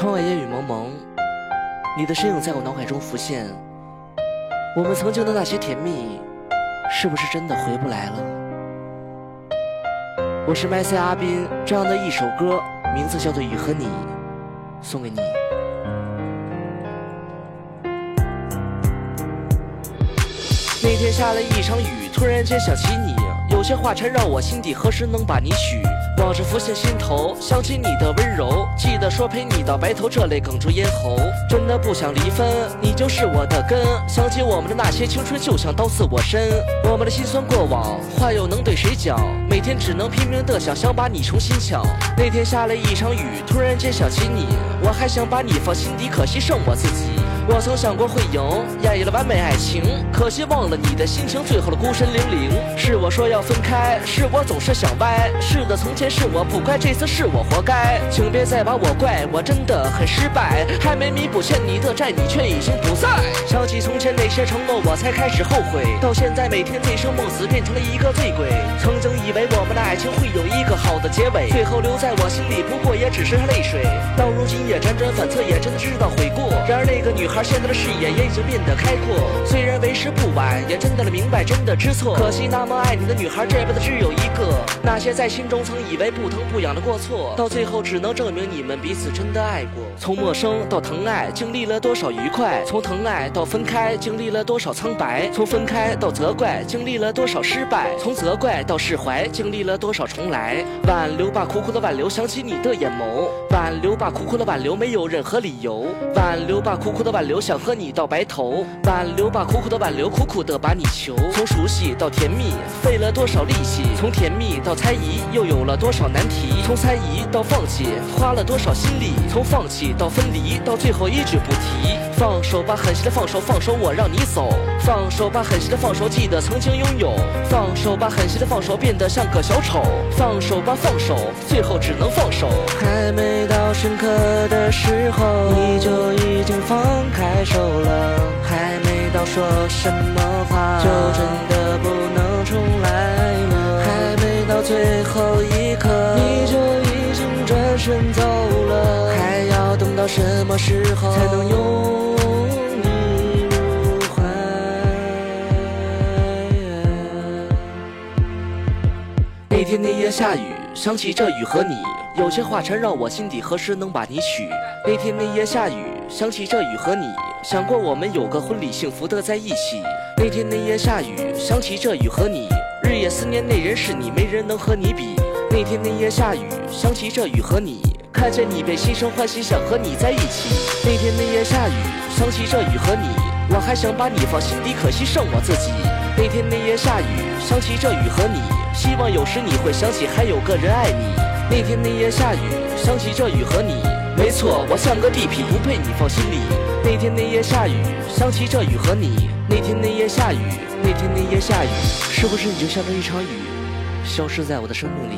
窗外烟雨蒙蒙，你的身影在我脑海中浮现。我们曾经的那些甜蜜，是不是真的回不来了？我是麦塞阿宾，这样的一首歌，名字叫做《雨和你》，送给你。那天下了一场雨，突然间想起你，有些话缠绕我心底，何时能把你许？往事浮现心头，想起你的温柔，记得说陪你到白头，这泪哽住咽喉。真的不想离分，你就是我的根。想起我们的那些青春，就像刀刺我身。我们的心酸过往，话又能对谁讲？每天只能拼命的想，想把你重新抢。那天下了一场雨，突然间想起你，我还想把你放心底，可惜剩我自己。我曾想过会赢，演绎了完美爱情，可惜忘了你的心情，最后的孤身零零。是我说要分开，是我总是想歪。是的，从前是我不乖，这次是我活该，请别再把我怪，我真的很失败，还没弥补欠你的债，你却已经不在。想起从前那些承诺，我才开始后悔，到现在每天醉生梦死，变成了一个醉鬼。曾经以为我们的爱情会有一个好的结尾，最后留在我心里，不过也只是泪水。到如今也辗转反侧，也真的知道悔过。一个女孩。现在的视野也已经变得开阔，虽然为时不晚，也真的明白，真的知错。可惜那么爱你的女孩，这辈子只有一个。那些在心中曾以为不疼不痒的过错，到最后只能证明你们彼此真的爱过。从陌生到疼爱，经历了多少愉快；从疼爱到分开，经历了多少苍白；从分开到责怪，经历了多少失败；从责怪到释怀，经历了多少重来。挽留吧，苦苦的挽留，想起你的眼眸；挽留吧，苦苦的挽留，没有任何理由；挽留吧，苦苦苦的挽留。想和你到白头，挽留吧，苦苦的挽留，苦苦的把你求。从熟悉到甜蜜，费了多少力气？从甜蜜到猜疑，又有了多少难题？从猜疑到放弃，花了多少心力？从放弃到分离，到最后一句不提。放手吧，狠心的放手，放手我让你走。放手吧，狠心的放手，记得曾经拥有。放手吧，狠心的放手，变得像个小丑。放手吧，放手，最后只能放手。还没到深刻的时候，你就已放开。手了，还没到说什么话，就真的不能重来了。还没到最后一刻，你就已经转身走了。还要等到什么时候才能拥你入怀？那天那夜下雨，想起这雨和你，有些话缠绕我心底，何时能把你娶？那天那夜下雨。想起这雨和你，想过我们有个婚礼，幸福的在一起。那天那夜下雨，想起这雨和你，日夜思念那人是你，没人能和你比。那天那夜下雨，想起这雨和你，看见你便心生欢喜，想和你在一起。那天那夜下雨，想起这雨和你，我还想把你放心底，可惜剩我自己。那天那夜下雨，想起这雨和你，希望有时你会想起还有个人爱你。那天那夜下雨，想起这雨和你。没错，我像个地痞，不配你放心里。那天那夜下雨，想起这雨和你。那天那夜下雨，那天那夜下雨，是不是你就像这一场雨，消失在我的生命里？